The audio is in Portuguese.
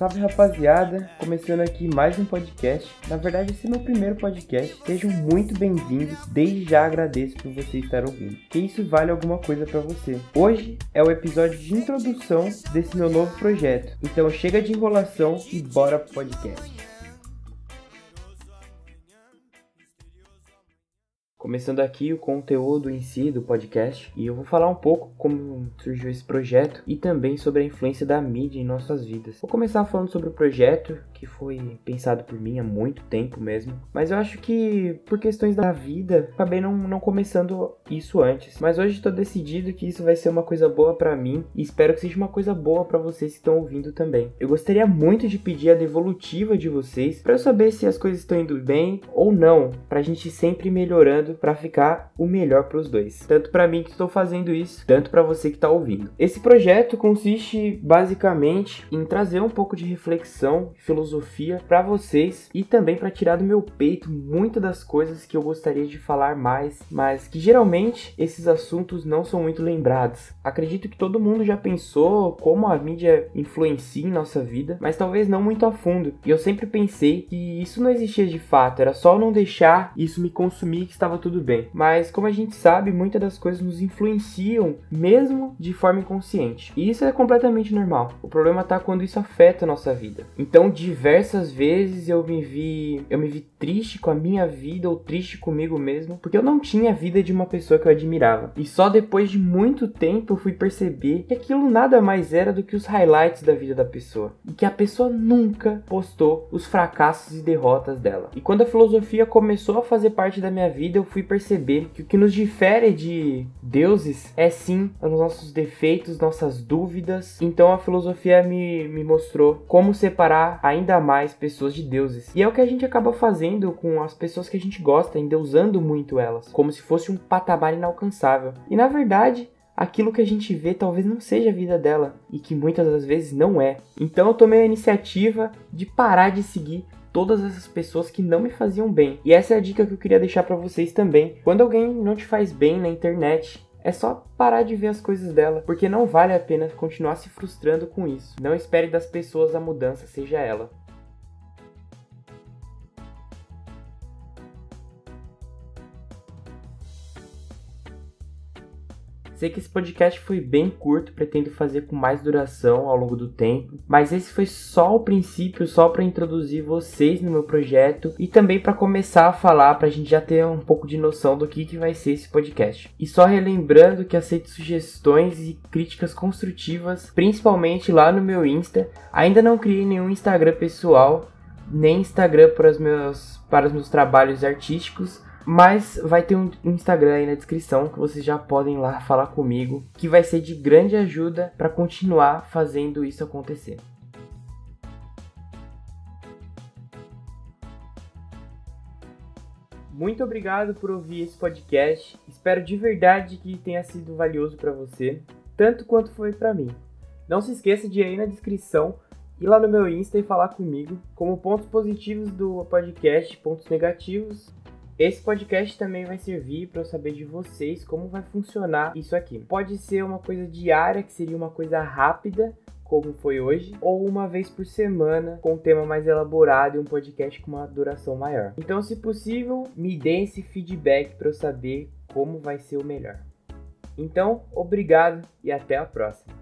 Salve rapaziada, começando aqui mais um podcast. Na verdade, esse é meu primeiro podcast. Sejam muito bem-vindos. Desde já agradeço por você estar ouvindo. Que isso vale alguma coisa para você. Hoje é o episódio de introdução desse meu novo projeto. Então chega de enrolação e bora pro podcast. Começando aqui o conteúdo em si do podcast, e eu vou falar um pouco como surgiu esse projeto e também sobre a influência da mídia em nossas vidas. Vou começar falando sobre o projeto, que foi pensado por mim há muito tempo mesmo, mas eu acho que por questões da vida, acabei não, não começando isso antes. Mas hoje estou decidido que isso vai ser uma coisa boa para mim e espero que seja uma coisa boa para vocês que estão ouvindo também. Eu gostaria muito de pedir a devolutiva de vocês para saber se as coisas estão indo bem ou não, para a gente sempre melhorando para ficar o melhor para os dois. Tanto para mim que estou fazendo isso, tanto para você que está ouvindo. Esse projeto consiste basicamente em trazer um pouco de reflexão, filosofia para vocês e também para tirar do meu peito muitas das coisas que eu gostaria de falar mais, mas que geralmente esses assuntos não são muito lembrados. Acredito que todo mundo já pensou como a mídia influencia em nossa vida, mas talvez não muito a fundo. E eu sempre pensei que isso não existia de fato, era só não deixar isso me consumir que estava tudo bem. Mas como a gente sabe, muitas das coisas nos influenciam mesmo de forma inconsciente. E isso é completamente normal. O problema tá quando isso afeta a nossa vida. Então, diversas vezes eu me vi, eu me vi triste com a minha vida ou triste comigo mesmo, porque eu não tinha a vida de uma pessoa que eu admirava. E só depois de muito tempo eu fui perceber que aquilo nada mais era do que os highlights da vida da pessoa. E que a pessoa nunca postou os fracassos e derrotas dela. E quando a filosofia começou a fazer parte da minha vida, eu fui perceber que o que nos difere de deuses é sim os nossos defeitos, nossas dúvidas. Então a filosofia me, me mostrou como separar ainda mais pessoas de deuses. E é o que a gente acaba fazendo com as pessoas que a gente gosta, endeusando muito elas, como se fosse um patamar inalcançável. E na verdade, aquilo que a gente vê talvez não seja a vida dela e que muitas das vezes não é. Então eu tomei a iniciativa de parar de seguir todas essas pessoas que não me faziam bem. E essa é a dica que eu queria deixar para vocês também. Quando alguém não te faz bem na internet, é só parar de ver as coisas dela, porque não vale a pena continuar se frustrando com isso. Não espere das pessoas a mudança, seja ela. Sei que esse podcast foi bem curto, pretendo fazer com mais duração ao longo do tempo, mas esse foi só o princípio, só para introduzir vocês no meu projeto e também para começar a falar, para a gente já ter um pouco de noção do que, que vai ser esse podcast. E só relembrando que aceito sugestões e críticas construtivas, principalmente lá no meu Insta. Ainda não criei nenhum Instagram pessoal, nem Instagram para os meus, para os meus trabalhos artísticos mas vai ter um Instagram aí na descrição que vocês já podem lá falar comigo, que vai ser de grande ajuda para continuar fazendo isso acontecer. Muito obrigado por ouvir esse podcast. Espero de verdade que tenha sido valioso para você, tanto quanto foi para mim. Não se esqueça de ir aí na descrição ir lá no meu Insta e falar comigo como pontos positivos do podcast, pontos negativos esse podcast também vai servir para eu saber de vocês como vai funcionar isso aqui. Pode ser uma coisa diária, que seria uma coisa rápida, como foi hoje, ou uma vez por semana com um tema mais elaborado e um podcast com uma duração maior. Então, se possível, me dê esse feedback para eu saber como vai ser o melhor. Então, obrigado e até a próxima.